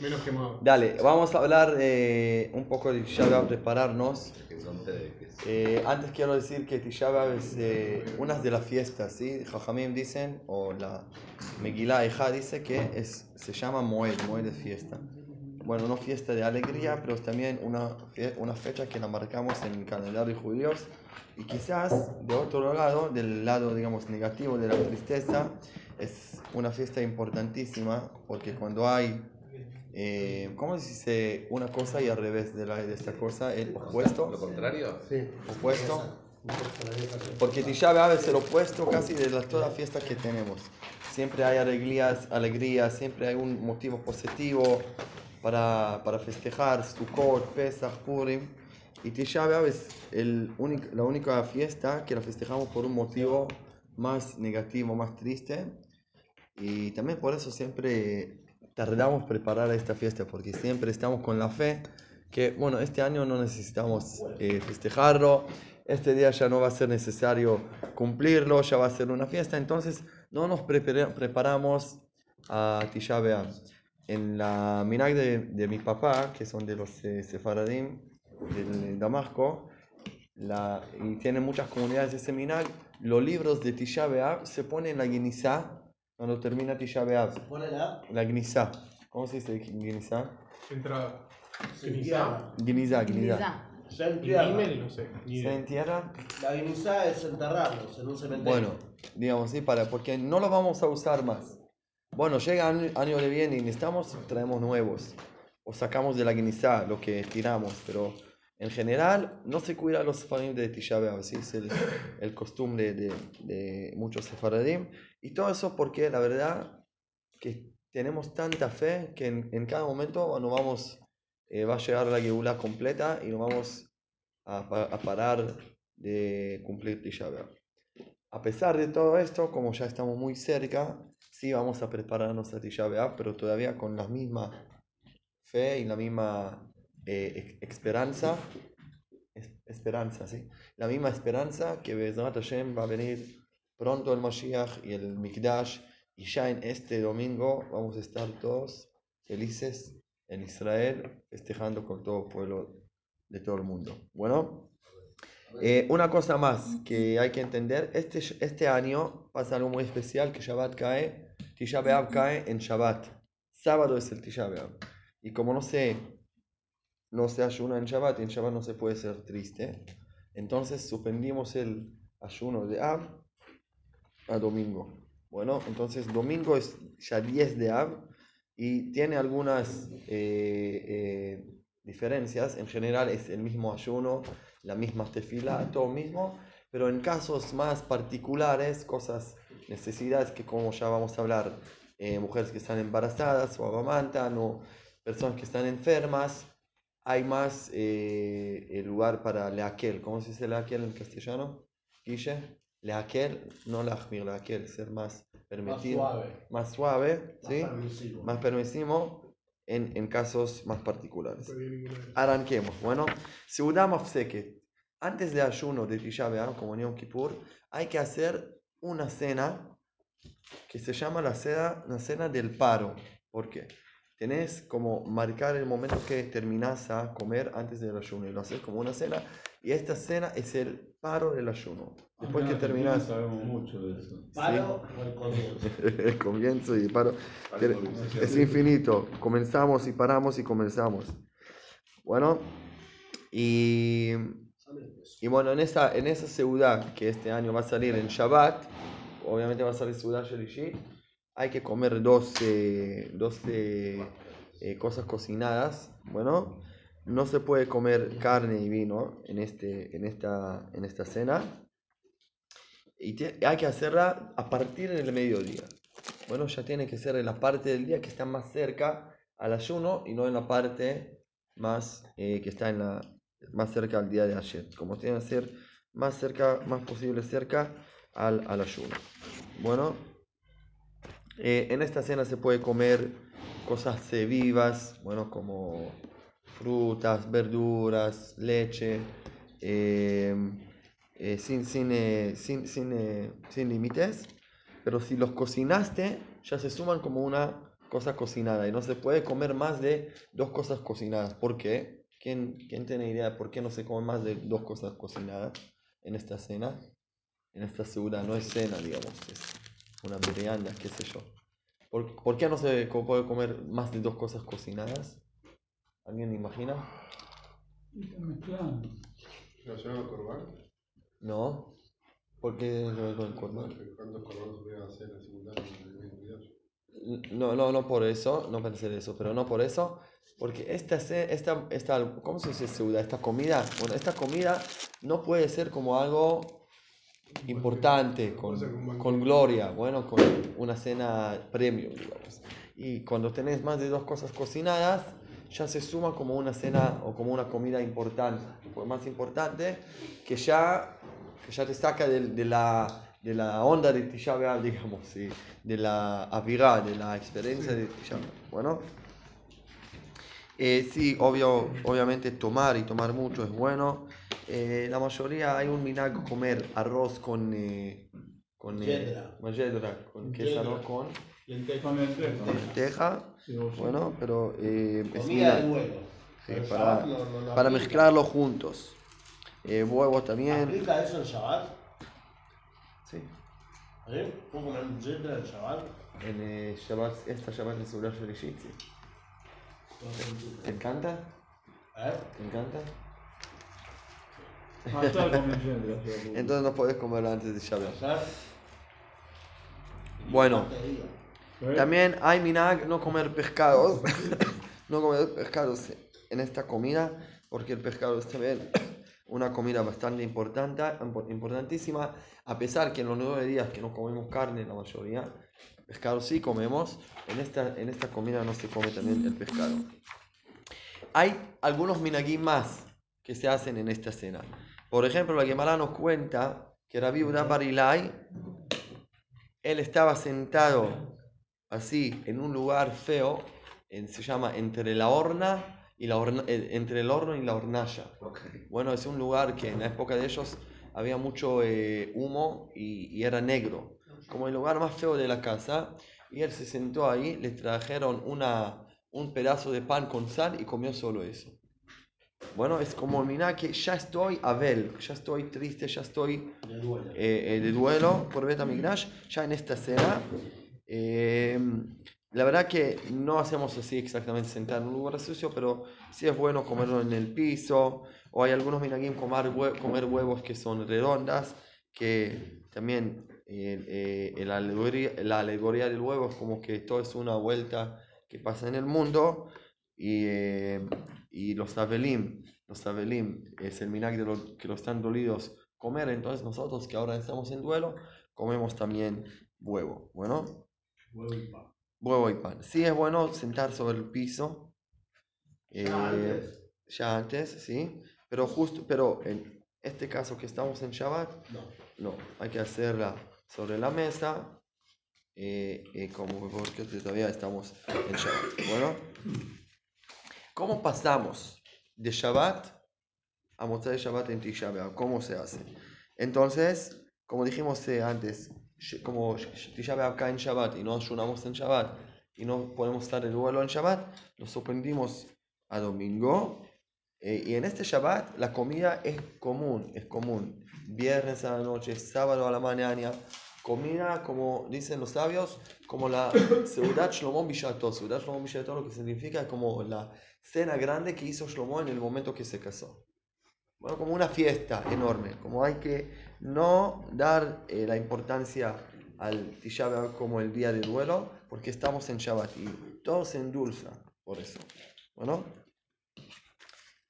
Menos quemado. Dale, vamos a hablar eh, un poco de Tisha B'Av, prepararnos. Eh, antes quiero decir que Tisha B'Av es eh, una de las fiestas, ¿sí? Jajamim dicen, o la Megillah Eja dice que es, se llama Moed, Moed es fiesta. Bueno, no fiesta de alegría, pero es también una, una fecha que la marcamos en el calendario judíos. Y quizás, de otro lado, del lado, digamos, negativo de la tristeza, es una fiesta importantísima, porque cuando hay eh, ¿Cómo se dice una cosa y al revés de, la, de esta cosa? El opuesto. ¿Lo contrario? Sí. Opuesto. Porque Tisha B'Av es el opuesto casi de las, todas las fiestas que tenemos. Siempre hay alegrías, alegrías, siempre hay un motivo positivo para, para festejar Sukkot, Pesach, Purim. Y Tisha B'Av es el único- la única fiesta que la festejamos por un motivo más negativo, más triste. Y también por eso siempre tardamos preparar esta fiesta, porque siempre estamos con la fe que, bueno, este año no necesitamos eh, festejarlo, este día ya no va a ser necesario cumplirlo, ya va a ser una fiesta, entonces no nos prepara- preparamos a Tisha B'Av. En la minag de, de mi papá, que son de los eh, sefaradim del Damasco, la, y tienen muchas comunidades ese minag, los libros de Tisha B'Av se ponen en la Guinizá cuando termina Tisha B'Av. Pone la La Gnizá. ¿Cómo se dice Gnizá? Entrada. Guinizá. Gnizá, Gnizá. Se entierra. Gimel, no sé. ¿Se entierra? La guinizá es enterrarlos en un cementerio. Bueno, digamos, sí, para, porque no lo vamos a usar más. Bueno, llega año, año de bien y necesitamos, traemos nuevos. O sacamos de la Gnizá lo que tiramos, pero en general no se cuida los sefaradim de Tisha B'Av, ¿sí? es el, costumbre de, de muchos sefaradim. Y todo eso porque la verdad que tenemos tanta fe que en, cada momento vamos, eh, va a llegar la Geula completa y nos vamos a, a parar de cumplir Tisha B'Av. A pesar de todo esto, como ya estamos muy cerca, sí vamos a prepararnos a Tisha B'Av, pero todavía con la misma fe y la misma eh, esperanza, es- esperanza, ¿sí? La misma esperanza que Bezrat Hashem va a venir pronto el Mashiach y el Mikdash, y ya en este domingo vamos a estar todos felices en Israel, festejando con todo el pueblo de todo el mundo. Bueno, eh, una cosa más que hay que entender, este, este año pasa algo muy especial, que Shabbat cae, Tisha B'Av cae en Shabbat. Sábado es el Tisha B'Av. Y como no se, no se ayuna en Shabbat, y en Shabbat no se puede ser triste, entonces suspendimos el ayuno de Av a domingo. Bueno, entonces domingo es ya 10 de Av y tiene algunas eh, eh, diferencias. En general es el mismo ayuno, la misma tefila, todo mismo, pero en casos más particulares, cosas, necesidades que como ya vamos a hablar, eh, mujeres que están embarazadas o amamantan o personas que están enfermas, hay más eh, el lugar para leaquel. ¿Cómo se dice leaquel en castellano? Guille. Leaquel, no lajmir, leaquel, ser más más permitido, suave. más suave, Más ¿sí? permisivo. más permisivo en, en casos más particulares. Arranquemos. Bueno, Seudam Afseket. Antes de ayuno de Tisha como en Yom Kippur, hay que hacer una cena que se llama la cena, la cena del paro. ¿Por qué? Tenés como marcar el momento que terminás a comer antes del ayuno y lo haces como una cena. Y esta cena es el paro del ayuno. Después que terminás sabemos mucho de eso. Paro o el comienzo. el comienzo y paro. Es infinito. Comenzamos y paramos y comenzamos. Bueno, y, y bueno, en esa, en esa ciudad que este año va a salir en Shabbat, obviamente va a salir ciudad Shelishi, hay que comer 12, 12 eh, cosas cocinadas. Bueno, no se puede comer carne y vino en, este, en, esta, en esta cena. Y hay que hacerla a partir del mediodía. Bueno, ya tiene que ser en la parte del día que está más cerca al ayuno y no en la parte más eh, que está en la más cerca al día de ayer. Como tiene que ser más cerca, más posible cerca al, al ayuno. Bueno, eh, en esta cena se puede comer cosas eh, vivas, bueno, como frutas, verduras, leche, eh, eh, sin, sin, sin, sin, sin límites. Pero si los cocinaste, ya se suman como una cosas cocinadas y no se puede comer más de dos cosas cocinadas. ¿Por qué? ¿Quién, quién tiene idea de por qué no se come más de dos cosas cocinadas en esta cena? En esta segura, no es cena, digamos, una merienda, qué sé yo. ¿Por, por qué no se puede comer más de dos cosas cocinadas? ¿Alguien imagina? Y está mezclando. ¿Relacionado al corbán? No. ¿Por qué tiene que ver con el corbán? ¿Cuántos corbanos se pueden hacer? No, no, no por eso, no pensé eso, pero no por eso, porque esta, esta, esta ¿cómo se dice? Esta comida, bueno, esta comida no puede ser como algo importante, con, con gloria, bueno, con una cena premium, digamos. Y cuando tenés más de dos cosas cocinadas, ya se suma como una cena o como una comida importante, más importante, que ya, que ya te saca de, de la, de la onda de Tisha digamos, ¿sí? de la avirá, de la experiencia de Tisha. Bueno, eh, sí, obvio, obviamente tomar y tomar mucho es bueno. Eh, la mayoría hay un minag comer arroz con... Eh, con eh, Yedra. mayedra, con ¿qué es Yedra. arroz con Lenteja. Con lenteja. teja. Cebolla. Bueno, pero eh, es Comida de minag, sí, para, no- no para aplica. mezclarlo juntos. Eh, huevos también. ¿Aplica eso en Shabbat? Sí. ¿Eh? ¿Puedo comer yedra en Shabbat? En eh, Shabbat, esta Shabbat es Urash Bereshit, sí. ¿Te encanta? ¿Eh? ¿Te encanta? Ayer comí yedra, yo. Entonces no podés comerlo antes de Shabbat. Bueno. ¿Eh? También hay minag no comer pescados, no comer pescados en esta comida, porque el pescado es también una comida bastante importante, impor- importantísima, a pesar que en los nueve días que no comemos carne, la mayoría, pescado sí comemos, en esta, en esta comida no se come también el pescado. Hay algunos minagim más que se hacen en esta cena. Por ejemplo, la Gemara nos cuenta que Rabbi Uda Barilai, él estaba sentado así en un lugar feo, en- se llama entre la horna y la horna- eh, entre el horno y la hornalla. Bueno, es un lugar que en la época de ellos había mucho eh, humo y, y era negro, como el lugar más feo de la casa. Y él se sentó ahí, le trajeron una, un pedazo de pan con sal y comió solo eso. Bueno, es como mira que ya estoy Abel, ya estoy triste, ya estoy De duelo. eh, eh, de duelo por ya en esta cena. Eh, la verdad que no hacemos así exactamente sentar en un lugar sucio, pero sí es bueno comerlo en el piso. O hay algunos minagim comer, hue- comer huevos que son redondas, que también eh, eh, la, alegoría, la alegoría del huevo es como que todo es una vuelta que pasa en el mundo. Y, eh, y los abelim, los abelim es el minag de los que los están dolidos comer. Entonces nosotros que ahora estamos en duelo, comemos también huevo. Bueno, Huevo y pan. huevo y pan. Sí es bueno sentar sobre el piso. Ya eh, antes. ya antes, sí. Pero justo, pero en este caso que estamos en Shabbat, No. no, hay que hacerla sobre la mesa. eh, eh, como porque todavía estamos en Shabbat. Bueno, ¿cómo pasamos de Shabbat a Motzai Shabbat en Tisha? ¿Cómo se hace? Entonces, como dijimos eh, antes, como sh- Tisha cae en Shabbat y no ayunamos en Shabbat y no podemos estar el vuelo en Shabbat, lo sorprendimos a domingo. eh, y en este Shabbat la comida es común, es común. Viernes a la noche, sábado a la mañana, comida, como dicen los sabios, como la Seudat Shlomo Bishato. Seudat Shlomo Bishato lo que significa como la cena grande que hizo Shlomo en el momento que se casó. Bueno, como una fiesta enorme, como hay que no dar eh, la importancia al Tisha como el día de duelo, porque estamos en Shabbat y todo se endulza por eso. Bueno,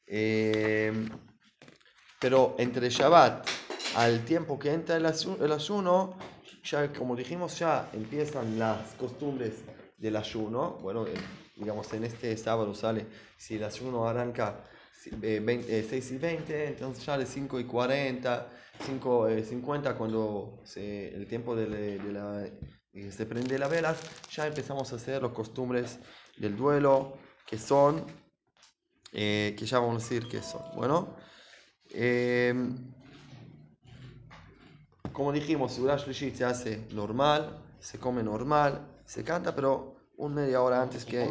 eh, pero entre Shabbat al tiempo que entra el, asu- el ayuno, ya como dijimos, ya empiezan las costumbres del ayuno. Bueno, eh, digamos, en este sábado sale, si el ayuno arranca si- eh, 20, eh, 6 y 20, entonces ya de 5 y 40, 5, eh, 50, cuando se- el tiempo de, de la, eh, se prende las velas, ya empezamos a hacer las costumbres del duelo, que son, eh, que ya vamos a decir que son. Bueno, eh, como dijimos, Seudat Shlishit se hace normal, se come normal, se canta, pero un media hora antes que...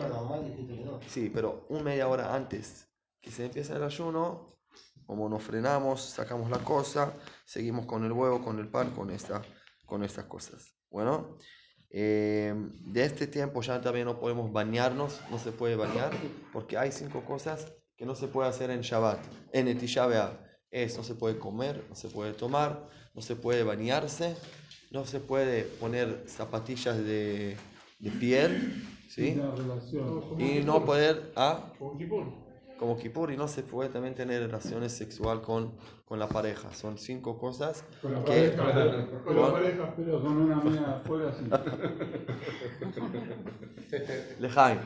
Sí, pero un media hora antes que se empiece el ayuno, como nos frenamos, sacamos la cosa, seguimos con el huevo, con el pan, con, esta, con estas cosas. Bueno, eh, de este tiempo ya también no podemos bañarnos, no se puede bañar, porque hay cinco cosas que no se puede hacer en Shabbat, en el Tisha B'Av. Es, no se puede comer, no se puede tomar, no se puede bañarse, no se puede poner zapatillas de, de piel, ¿sí? Y no poder, ah, Como Kipur. y no se puede también tener relaciones sexual con, con la pareja. Son cinco cosas Con la que... pareja. Con la pareja. Pero con una mina afuera sí. Lejaim,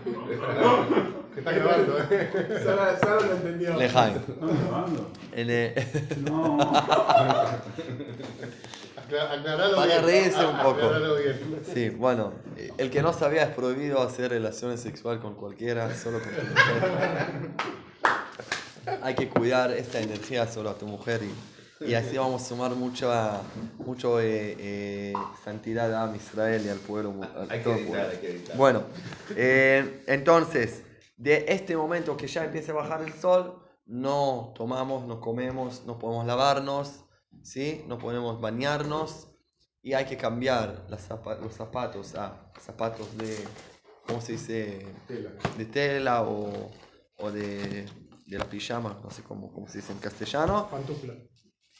Que está grabando, ¿eh? Sara, Sara lo entendió. Lejaim. ¿Están grabando? Eh, No. Acla- Aclaralo Para bien. reírse un poco. Aclaralo bien. Sí, bueno, el que no sabía es prohibido hacer relaciones sexuales con cualquiera, solo con mujer. Hay que cuidar esta energía solo a tu mujer y, y así vamos a sumar mucha, mucho eh, eh, santidad a Israel y al pueblo. mu- a Hay que todo editar, pueblo. hay que editar. Bueno, eh, entonces, de este momento que ya empieza a bajar el sol, no tomamos, no comemos, no podemos lavarnos, ¿sí? no podemos bañarnos y hay que cambiar las zapa- los zapatos a zapatos de, ¿cómo se dice? Tela. De tela o, o de, de la pijama, no sé cómo, cómo se dice en castellano. Pantufla.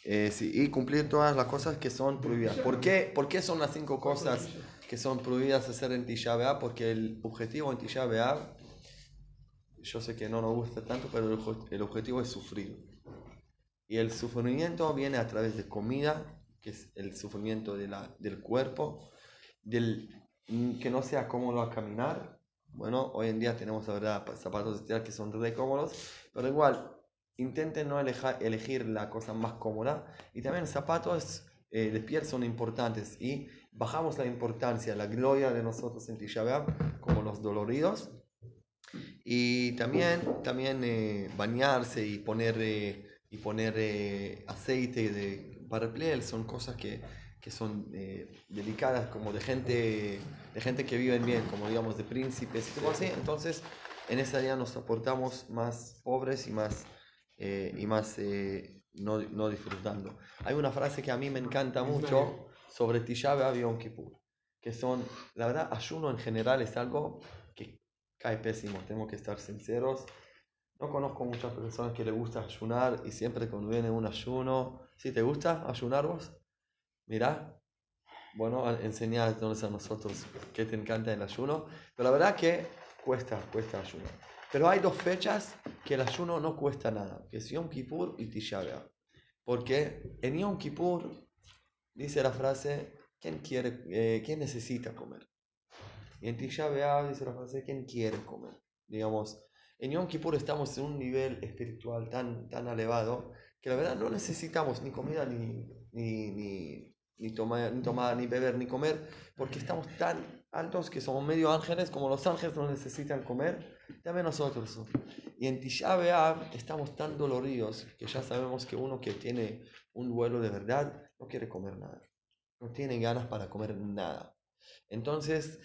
Eh, sí, y cumplir todas las cosas que son prohibidas. ¿Por qué, ¿Por qué son las cinco cosas que son prohibidas hacer en Tisha? Porque el objetivo en Tisha yo sé que no nos gusta tanto, pero el, el objetivo es sufrir. Y el sufrimiento viene a través de comida, que es el sufrimiento de la, del cuerpo, del que no sea cómodo a caminar. Bueno, hoy en día tenemos, pa- zapatos tela que son re cómodos, pero igual, intenten no eleja- elegir la cosa más cómoda. Y también zapatos eh, de piel son importantes y bajamos la importancia, la gloria de nosotros en Tisha como los doloridos. Y también, también eh, bañarse y poner, eh, y poner aceite de, para son cosas que, que son delicadas, como de gente, de gente que viven bien, como digamos de príncipes y todo así. Entonces, en esa área nos aportamos más pobres y más, eh, y más eh, no, no disfrutando. Hay una frase que a mí me encanta mucho sobre Tisha B'Av y Yom Kippur, que son, la verdad, ayuno en general es algo que cae pésimo, tengo que estar sinceros. No conozco muchas personas que les gusta ayunar y siempre cuando viene un ayuno, ¿sí te gusta ayunar vos? Mirá, bueno, enseñándonos a nosotros que te encanta el ayuno, pero la verdad que cuesta, cuesta ayunar. Pero hay dos fechas que el ayuno no cuesta nada, que es Yom Kippur y Tisha. Porque en Yom Kippur dice la frase, ¿quién, quiere, eh, ¿quién necesita comer? Y en Tisha dice la frase, ¿quién quiere comer? Digamos, en Yom Kippur estamos en un nivel espiritual tan, tan elevado que la verdad no necesitamos ni comida, ni, ni, ni, ni, tomar, ni tomar, ni beber, ni comer, porque estamos tan altos que somos medio ángeles, como los ángeles no necesitan comer, también nosotros. Y en Tisha B'Av estamos tan doloridos que ya sabemos que uno que tiene un duelo de verdad no quiere comer nada, no tiene ganas para comer nada. Entonces,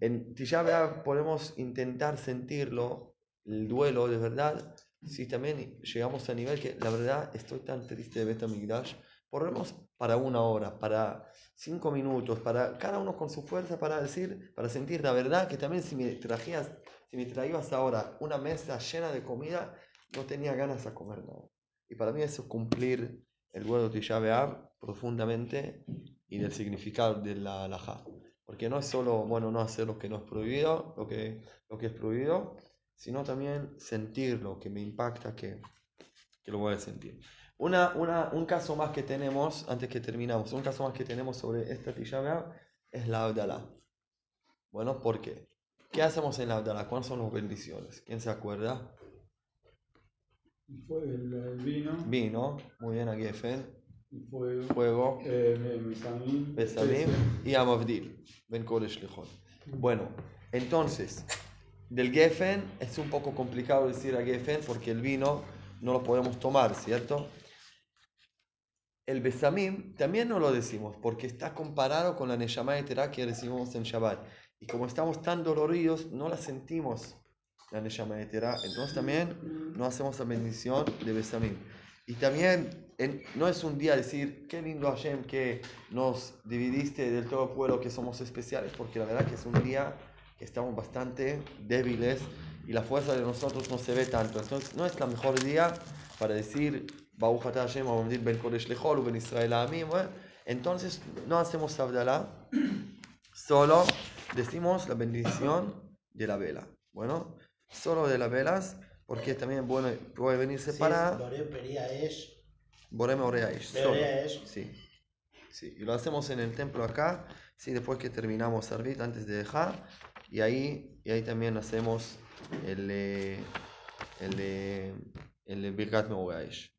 en Tisha B'Av podemos intentar sentirlo, el duelo de verdad, si también llegamos a nivel que la verdad estoy tan triste de Bet Amigdash, por lo menos para una hora, para cinco minutos, para cada uno con su fuerza para decir, para sentir la verdad que también si me trajías, si me traías ahora una mesa llena de comida, no tenía ganas de comer nada. Y para mí eso es cumplir el duelo de Tisha B'Av profundamente y del significado de la halajá. Porque no es solo, bueno, no hacer lo que no es prohibido, lo que, lo que es prohibido, sino también sentir lo que me impacta, que, que lo voy a sentir. Una, una, un caso más que tenemos, antes que terminamos, un caso más que tenemos sobre esta Tisha es la Abdalá. Bueno, ¿por qué? ¿Qué hacemos en la Abdalá? ¿Cuáles son las bendiciones? ¿Quién se acuerda? Fue el, vino, Vino, muy bien, a Geffen, y fue fuego, eh, mesamín, Besamim y Amavdil, Ben Kodesh Lejón. Bueno, entonces, del Geffen es un poco complicado decir a Geffen porque el vino no lo podemos tomar, ¿cierto? El Besamim también no lo decimos porque está comparado con la Neshama Eterá que recibimos en Shabbat. Y como estamos tan doloridos, no la sentimos la Neshama Yetera. Entonces también no hacemos la bendición de Besamim. Y también no es un día decir, qué lindo Hashem que nos dividiste del todo pueblo que somos especiales, porque la verdad que es un día que estamos bastante débiles y la fuerza de nosotros no se ve tanto. Entonces no es el mejor día para decir, Baruch Hashem, ben Kodesh lechol, ben Israel Amim. Entonces no hacemos Abdalá, solo decimos la bendición de la vela. Bueno, solo de las velas, porque también bueno, puede venir separada. Boré Pería es. Borem Oreaish. Sí. Sí. Y lo hacemos en el templo acá, sí, después que terminamos servir, antes de dejar. Y ahí, y ahí también hacemos el, eh, el, eh, el Birkat Meoreaish.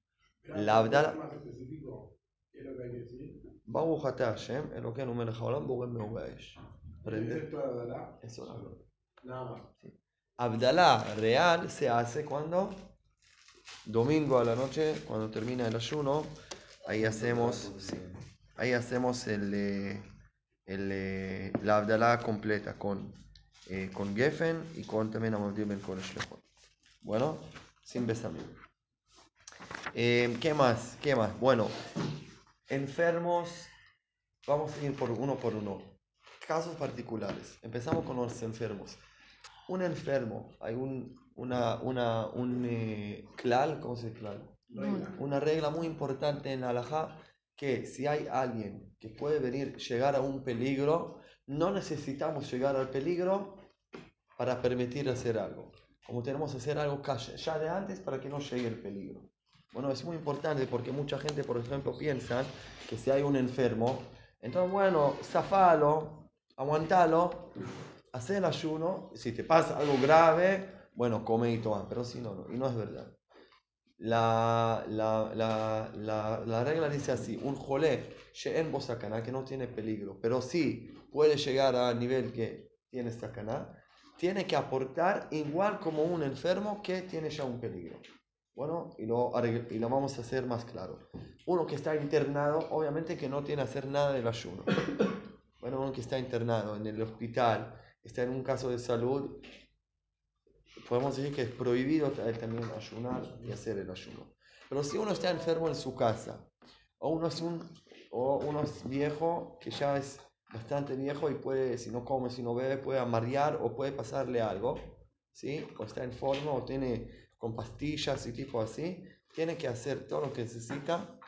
La Abdala- más específico, ¿qué es lo que hay que decir? Baruch Hashem, Elokeinu melech haolam, Borem Meoreaish. Aprende. ¿Es esto de Abdalá? Eso hablo. Nada más. Abdalá real se hace cuando domingo a la noche, cuando termina el ayuno, ahí hacemos, sí, ahí hacemos el, eh, el, eh, la Abdalá completa con, eh, con Geffen y con también Amodim Ben Kodesh Lejot. Bueno, sin besamim. Eh, ¿Qué más? ¿Qué más? Bueno, enfermos, vamos a ir por uno por uno. Casos particulares. Empezamos con los enfermos un enfermo, hay un, una, una, un eh, klal, ¿cómo se dice klal? Regla. Una regla muy importante en la halajá, que si hay alguien que puede venir, llegar a un peligro, no necesitamos llegar al peligro para permitir hacer algo. Como tenemos que hacer algo ya de antes para que no llegue el peligro. Bueno, es muy importante porque mucha gente, por ejemplo, piensa que si hay un enfermo, entonces, bueno, zafalo, aguantalo, hacer el ayuno, si te pasa algo grave, bueno, come y toma, pero si no, no, y no es verdad. La, la, la, la, la regla dice así, un jolé, she'en bo sakana, que no tiene peligro, pero sí puede llegar a nivel que tiene sakana, tiene que aportar igual como un enfermo que tiene ya un peligro. Bueno, y lo, y lo vamos a hacer más claro. Uno que está internado, obviamente que no tiene que hacer nada del ayuno. Bueno, uno que está internado en el hospital, está en un caso de salud, podemos decir que es prohibido ta- también ayunar y hacer el ayuno. Pero si uno está enfermo en su casa, o uno es, un, o uno es viejo, que ya es bastante viejo y puede, si no come, si no bebe, puede amarrear o puede pasarle algo, ¿sí? O está en forma o tiene con pastillas y tipo así, tiene que hacer todo lo que necesita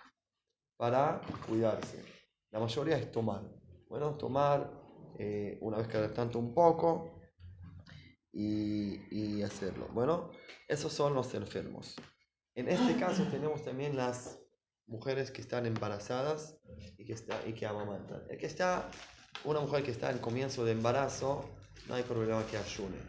para cuidarse. La mayoría es tomar. Bueno, tomar eh, una vez cada tanto un poco y, y hacerlo. Bueno, esos son los enfermos. En este caso tenemos también las mujeres que están embarazadas y que, está, y que amamantan. El que está, una mujer que está en comienzo de embarazo, no hay problema que ayune.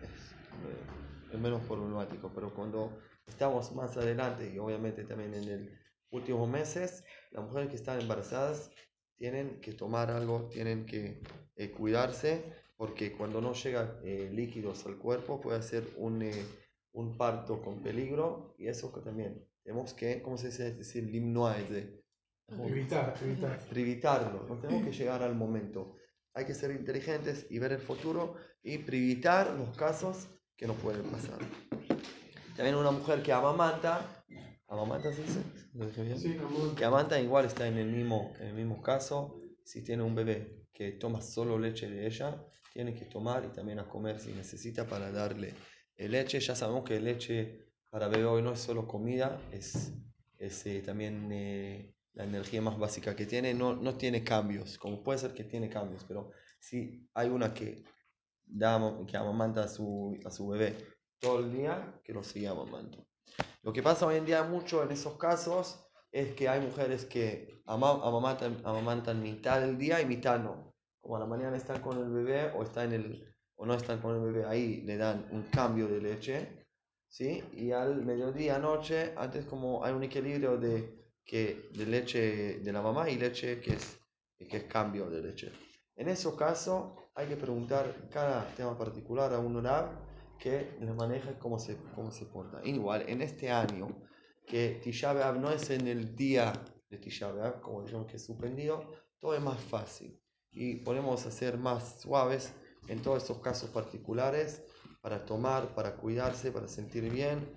Es, menos problemático, pero cuando estamos más adelante y obviamente también en los últimos meses, las mujeres que están embarazadas tienen que tomar algo, tienen que eh, cuidarse, porque cuando no llega eh, líquidos al cuerpo puede ser un, eh, un parto con peligro y eso que también tenemos que, ¿cómo se dice? Es decir, limnoa de Evitar, evitar. privitarlo, no tenemos que llegar al momento. Hay que ser inteligentes y ver el futuro y privitar los casos que nos pueden pasar. También una mujer que amamanta, amamanta se dice, ¿Lo dije bien? Sí, que amamanta igual está en el mismo, en el mismo caso. Si tiene un bebé que toma solo leche de ella, tiene que tomar y también a comer si necesita para darle eh, leche. Ya sabemos que leche para bebé hoy no es solo comida, es, es eh, también eh, la energía más básica que tiene. No, no tiene cambios, como puede ser que tiene cambios, pero si hay una que, da, que amamanta a su, a su bebé todo el día, que lo siga amamantando. Lo que pasa hoy en día mucho en esos casos es que hay mujeres que ama- amamantan, amamantan mitad del día y mitad no. Como a la mañana están con el bebé o, está en el, o no están con el bebé, ahí le dan un cambio de leche. ¿sí? Y al mediodía, noche, antes como hay un equilibrio de, que, de leche de la mamá y leche que es, que es cambio de leche. En esos casos hay que preguntar cada tema particular a un orar que les maneje cómo se, cómo se porta. Igual, en este año, que Tisha no es en el día de Tisha como digamos que es suspendido, todo es más fácil. Y podemos hacer más suaves en todos estos casos particulares, para tomar, para cuidarse, para sentir bien,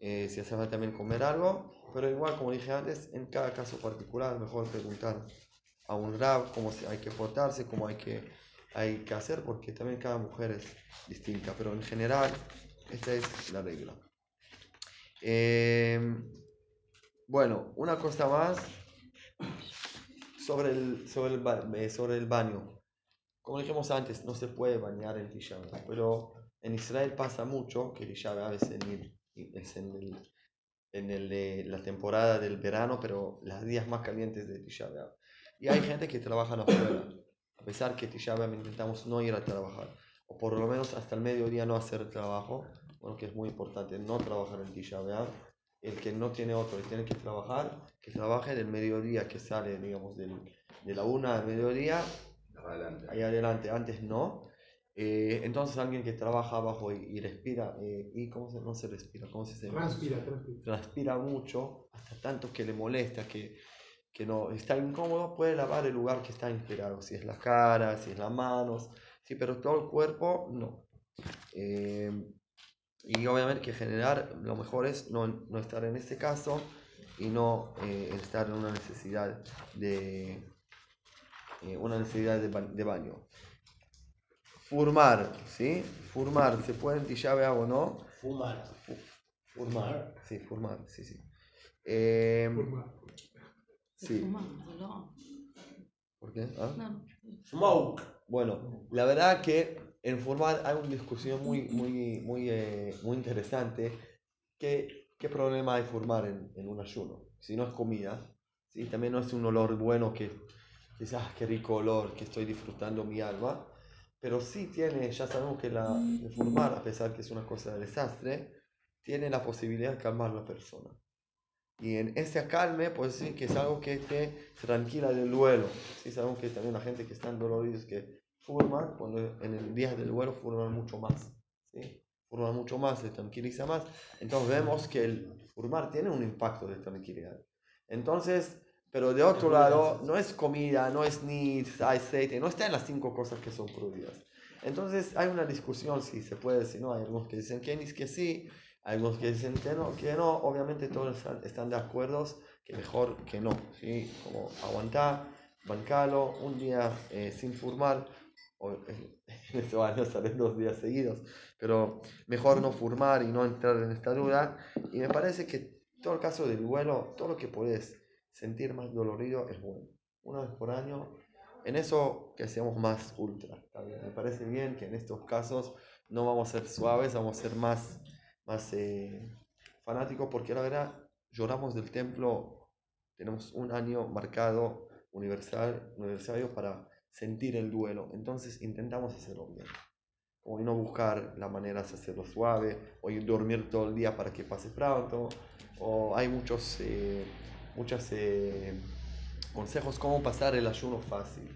eh, si hace falta también comer algo, pero igual, como dije antes, en cada caso particular, mejor preguntar a un rab cómo se- hay que portarse, cómo hay que, hay que hacer, porque también cada mujer es distinta, pero en general, esta es la regla. Eh, bueno, una cosa más sobre el, sobre el, eh, sobre el baño. Como dijimos antes, no se puede bañar en Tisha B'Av, pero en Israel pasa mucho que Tisha B'Av es en, el- es en, el- en el, la temporada del verano, pero los días más calientes de Tisha B'Av. Y hay gente que trabaja afuera, a pesar que Tisha intentamos no ir a trabajar, o por lo menos hasta el mediodía no hacer trabajo, bueno, que es muy importante, no trabajar en Tisha. El que no tiene otro y tiene que trabajar, que trabaje del mediodía, que sale, digamos, del, de la una al mediodía, Adelante. ahí adelante, antes no. Eh, entonces alguien que trabaja abajo y, y respira, eh, ¿y cómo se, no se respira? ¿Cómo se dice? Transpira, transpira. transpira mucho, hasta tanto que le molesta, que, que no está incómodo, puede lavar el lugar que está inspirado, si es la cara, si es las manos, sí, pero todo el cuerpo no. Eh, y obviamente que generar, lo mejor es no, no estar en este caso y no eh, estar en una necesidad de eh, una necesidad de, ba- de baño. Fumar, ¿sí? Fumar, ¿se puede en Tisha o no? Fumar. Fumar, sí, fumar, sí, sí. Eh, Forma- sí. ¿por qué? ¿Ah? No, Smoke. Bueno, la verdad que en fumar hay una discusión muy, muy, muy, eh, muy interesante. ¿Qué, ¿Qué problema hay fumar en, en un ayuno? Si no es comida, ¿sí? también no es un olor bueno que quizás qué rico olor que estoy disfrutando mi alma, pero sí tiene, ya sabemos que la, el fumar, a pesar que es una cosa de desastre, tiene la posibilidad de calmar a la persona. Y en ese acalme, pues sí, que es algo que te tranquila del duelo. Sí, sabemos que también la gente que están doloridos, que furman, cuando en el día del duelo furman mucho más. ¿sí? Furman mucho más, se tranquiliza más. Entonces vemos que el furmar tiene un impacto de tranquilidad. Entonces, pero de otro lado, no es comida, no es ni aceite, no está en las cinco cosas que son prohibidas. Entonces hay una discusión si se puede, si no. Hay algunos que dicen que, que sí, algunos que dicen que no, que no, obviamente todos están, de acuerdo que mejor que no, ¿sí? Como aguantar, bancalo, un día eh, sin fumar, o, eh, en este año salen dos días seguidos, pero mejor no fumar y no entrar en esta duda. Y me parece que todo el caso del vuelo, todo lo que puedes sentir más dolorido es bueno. Una vez por año, en eso que seamos más ultra. Me parece bien que en estos casos no vamos a ser suaves, vamos a ser más más eh, fanáticos porque la verdad lloramos del templo, tenemos un año marcado universal, universario para sentir el duelo, entonces intentamos hacerlo bien. O no buscar la manera de hacerlo suave, ir dormir todo el día para que pase pronto, o hay muchos, eh, eh, consejos cómo pasar el ayuno fácil.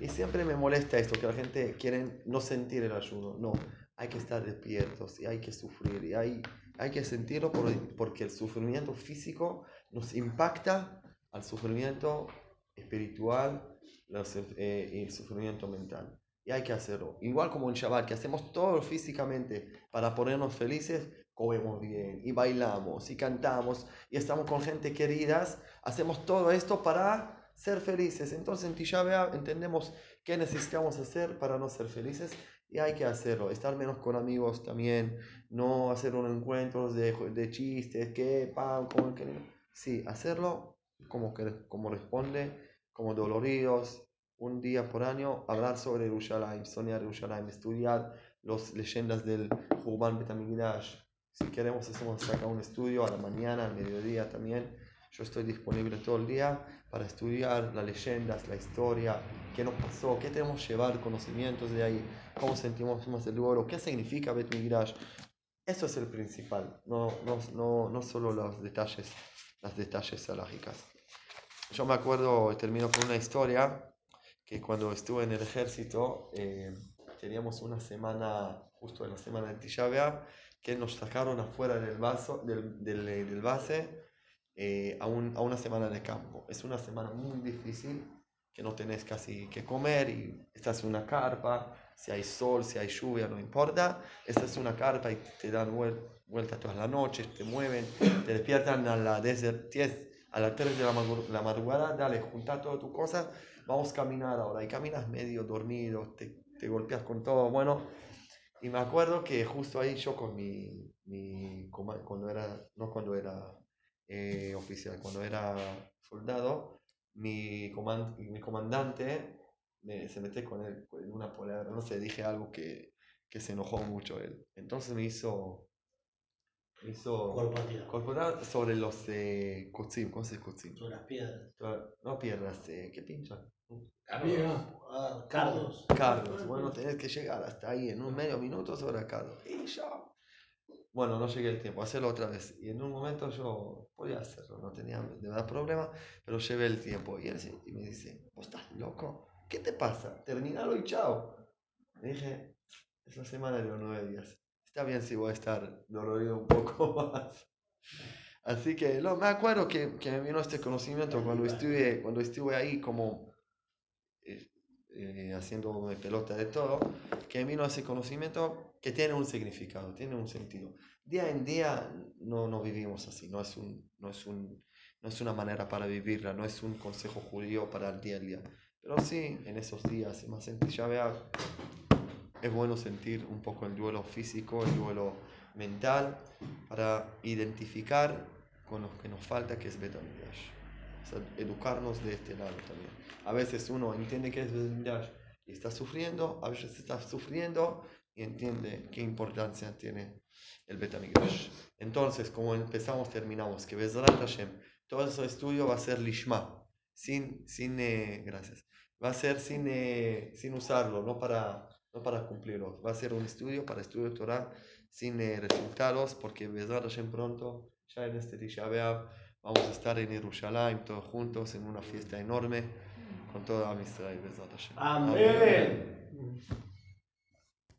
Y siempre me molesta esto, que la gente quiere no sentir el ayuno. No, hay que estar despiertos y hay que sufrir y hay, hay que sentirlo por- porque el sufrimiento físico nos impacta al sufrimiento espiritual los, eh, y el sufrimiento mental. Y hay que hacerlo. Igual como en Shabbat, que hacemos todo físicamente para ponernos felices, comemos bien y bailamos y cantamos y estamos con gente queridas, hacemos todo esto para ser felices. Entonces en Tisha entendemos qué necesitamos hacer para no ser felices y hay que hacerlo. Estar menos con amigos también, no hacer unos encuentros de, de chistes, qué, pam, como que... Sí, hacerlo como, que, como responde, como doloridos, un día por año, hablar sobre Yerushalayim, soñar Yerushalayim, estudiar las leyendas del Jubán Betamigdash. Si queremos, hacemos acá un estudio a la mañana, al mediodía también. Yo estoy disponible todo el día para estudiar las leyendas, la historia, qué nos pasó, qué tenemos que llevar conocimientos de ahí, cómo sentimos más el duelo, qué significa Bet Midrash. Eso es el principal, no, no, no, no solo los detalles, las detalles alágicas. Yo me acuerdo, termino con una historia, que cuando estuve en el ejército, eh, teníamos una semana, justo en la semana de Tisha B'Av, que nos sacaron afuera del, vaso, del, del, del base eh, a, un, a, una semana de campo. Es una semana muy difícil, que no tenés casi que comer y estás en una carpa si hay sol, si hay lluvia, no importa. Esta es una carpa y te dan vuel- vueltas todas las noches, te mueven, te despiertan a las 10, 10, a las 3 de la, la madrugada, dale, junta todas tus cosas, vamos a caminar ahora. Y caminas medio dormido, te, te golpeas con todo, bueno. Y me acuerdo que justo ahí yo con mi, mi cuando era, no cuando era eh, oficial, cuando era soldado, mi, coman- mi comandante me- se mete con él en una palabra, no sé, dije algo que, que se enojó mucho él. Entonces me hizo, me hizo Corporativa. corporal sobre los eh, kotzim, ¿cómo se dice? Sobre las piedras. No piedras, eh, ¿qué pinchan? Viga. Ah, cardos. Carlos, bueno, tenés que llegar hasta ahí en un medio minuto sobre Carlos. Y yo, bueno, no llegué el tiempo, hacerlo otra vez. Y en un momento yo podía hacerlo, no tenía de verdad problema, pero llevé el tiempo. Y él se- y me dice, ¿vos estás loco? ¿Qué te pasa? Terminalo y chao. Le dije, es la semana de los nueve días. Está bien si voy a estar dolorido un poco más. Así que no, me acuerdo que, que me vino este conocimiento cuando estuve, cuando estuve ahí como eh, eh, haciéndome pelota de todo, que me vino ese conocimiento que tiene un significado, tiene un sentido. Día en día no, no vivimos así, no es, un, no, es un, no es una manera para vivirla, no es un consejo judío para el día a día. Pero sí, en esos días, más en Tisha es bueno sentir un poco el duelo físico, el duelo mental, para identificar con lo que nos falta, que es Bet HaMikdash. O sea, educarnos de este lado también. A veces uno entiende que es Bet HaMikdash y está sufriendo, a veces está sufriendo y entiende qué importancia tiene el Bet HaMikdash. Entonces, como empezamos, terminamos, que Bezrat Hashem, todo ese estudio va a ser Lishma, sin, sin eh, gracias, va a ser sin, eh, sin usarlo, no para, no para cumplirlo, va a ser un estudio para estudio Torah sin eh, resultados, porque Bezrat Hashem pronto, ya en este Tisha vamos a estar en Jerusalén todos juntos en una fiesta enorme con toda Am Israel, Bezrat Hashem. Amén.